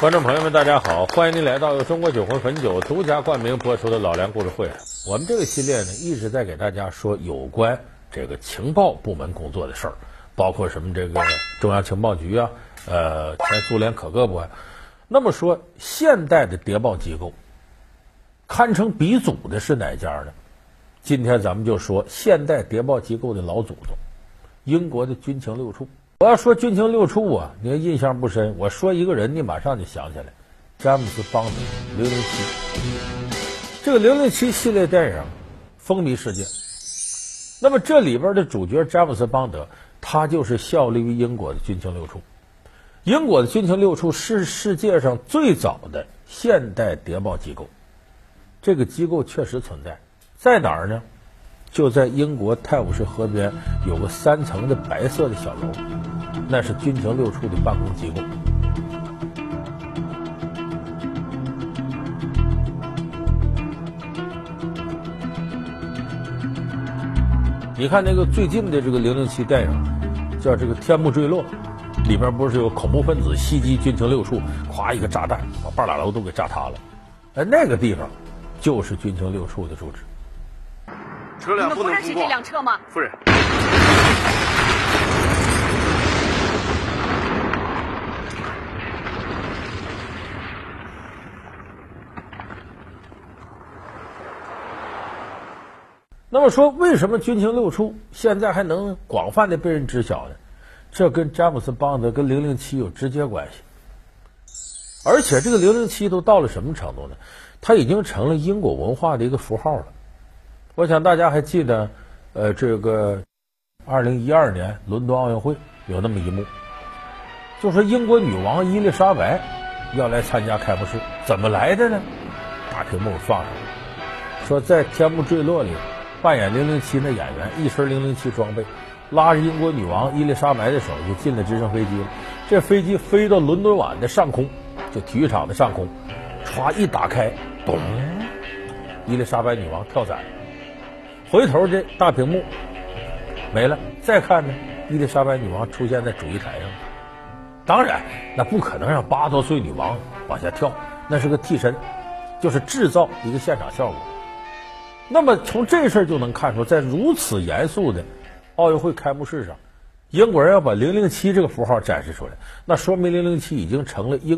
观众朋友们，大家好！欢迎您来到由中国酒魂汾酒独家冠名播出的《老梁故事会》。我们这个系列呢，一直在给大家说有关这个情报部门工作的事儿，包括什么这个中央情报局啊，呃，前苏联可各部啊。那么说，现代的谍报机构堪称鼻祖的是哪家呢？今天咱们就说现代谍报机构的老祖宗——英国的军情六处。我要说军情六处啊，你看印象不深。我说一个人，你马上就想起来，詹姆斯邦德零零七。这个零零七系列电影风靡世界。那么这里边的主角詹姆斯邦德，他就是效力于英国的军情六处。英国的军情六处是世界上最早的现代谍报机构。这个机构确实存在，在哪儿呢？就在英国泰晤士河边有个三层的白色的小楼，那是军情六处的办公机构。你看那个最近的这个零零七电影，叫这个《天幕坠落》，里边不是有恐怖分子袭击军情六处，咵一个炸弹把半拉楼都给炸塌了。哎，那个地方就是军情六处的住址。车辆不能通过。你们不认识这辆车吗？夫人，那么说，为什么军情六处现在还能广泛的被人知晓呢？这跟詹姆斯邦德跟零零七有直接关系。而且这个零零七都到了什么程度呢？他已经成了英国文化的一个符号了。我想大家还记得，呃，这个二零一二年伦敦奥运会有那么一幕，就说英国女王伊丽莎白要来参加开幕式，怎么来的呢？大屏幕放上，说在天幕坠落里扮演零零七那演员一身零零七装备，拉着英国女王伊丽莎白的手就进了直升飞机了。这飞机飞到伦敦碗的上空，就体育场的上空，歘一打开，咚，伊丽莎白女王跳伞。回头这大屏幕没了，再看呢，伊丽莎白女王出现在主席台上。当然，那不可能让八多岁女王往下跳，那是个替身，就是制造一个现场效果。那么从这事儿就能看出，在如此严肃的奥运会开幕式上，英国人要把零零七这个符号展示出来，那说明零零七已经成了英。